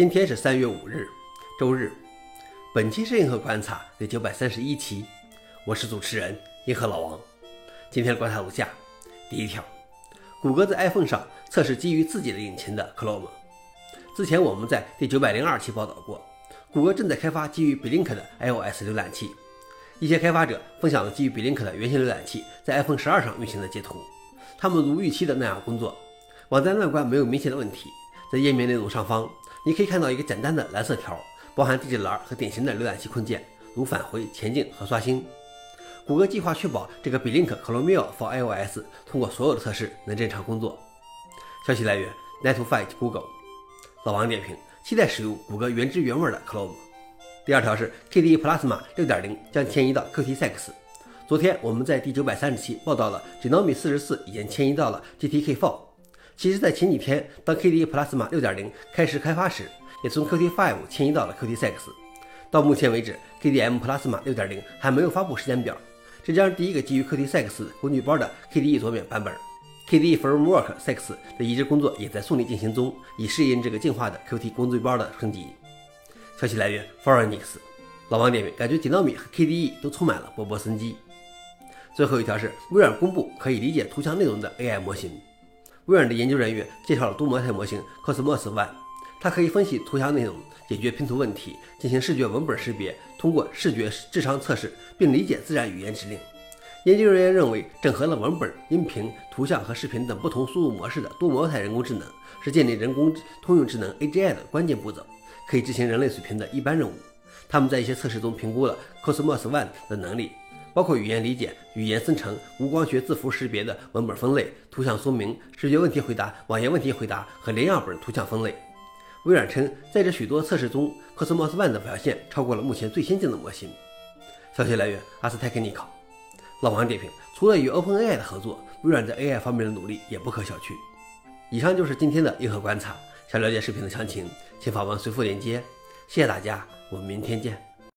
今天是三月五日，周日。本期是银河观察第九百三十一期，我是主持人银河老王。今天的观察如下：第一条，谷歌在 iPhone 上测试基于自己的引擎的 Chrome。之前我们在第九百零二期报道过，谷歌正在开发基于 Blink 的 iOS 浏览器。一些开发者分享了基于 Blink 的原型浏览器在 iPhone 十二上运行的截图，他们如预期的那样工作，网站外观没有明显的问题。在页面内容上方。你可以看到一个简单的蓝色条，包含地址栏和典型的浏览器控件，如返回、前进和刷新。谷歌计划确保这个 Blink Chrome for iOS 通过所有的测试能正常工作。消息来源，neto fight Google。老王点评：期待使用谷歌原汁原味的 Chrome。第二条是 KDE Plasma 6.0将迁移到 Qt6。昨天我们在第九百三十期报道了 Genome 44已经迁移到了 GTK4。其实，在前几天，当 KDE Plasma 6.0开始开发时，也从 Qt5 迁移到了 Qt6。到目前为止，KDM Plasma 6.0还没有发布时间表。这将是第一个基于 Qt6 工具包的 KDE 桌面版本。KDE Framework 6的移植工作也在顺利进行中，以适应这个进化的 Qt 工具包的升级。消息来源 f o r e n i x 老王点评：感觉几纳米和 KDE 都充满了勃勃生机。最后一条是微软公布可以理解图像内容的 AI 模型。微软的研究人员介绍了多模态模型 Cosmos One，它可以分析图像内容，解决拼图问题，进行视觉文本识别，通过视觉智商测试，并理解自然语言指令。研究人员认为，整合了文本、音频、图像和视频等不同输入模式的多模态人工智能，是建立人工通用智能 AGI 的关键步骤，可以执行人类水平的一般任务。他们在一些测试中评估了 Cosmos One 的能力。包括语言理解、语言生成、无光学字符识别的文本分类、图像说明、视觉问题回答、网页问题回答和连样本图像分类。微软称，在这许多测试中，Cosmos One 的表现超过了目前最先进的模型。消息来源：阿斯泰克尼考。老王点评：除了与 OpenAI 的合作，微软在 AI 方面的努力也不可小觑。以上就是今天的硬核观察。想了解视频的详情，请访问随附链接。谢谢大家，我们明天见。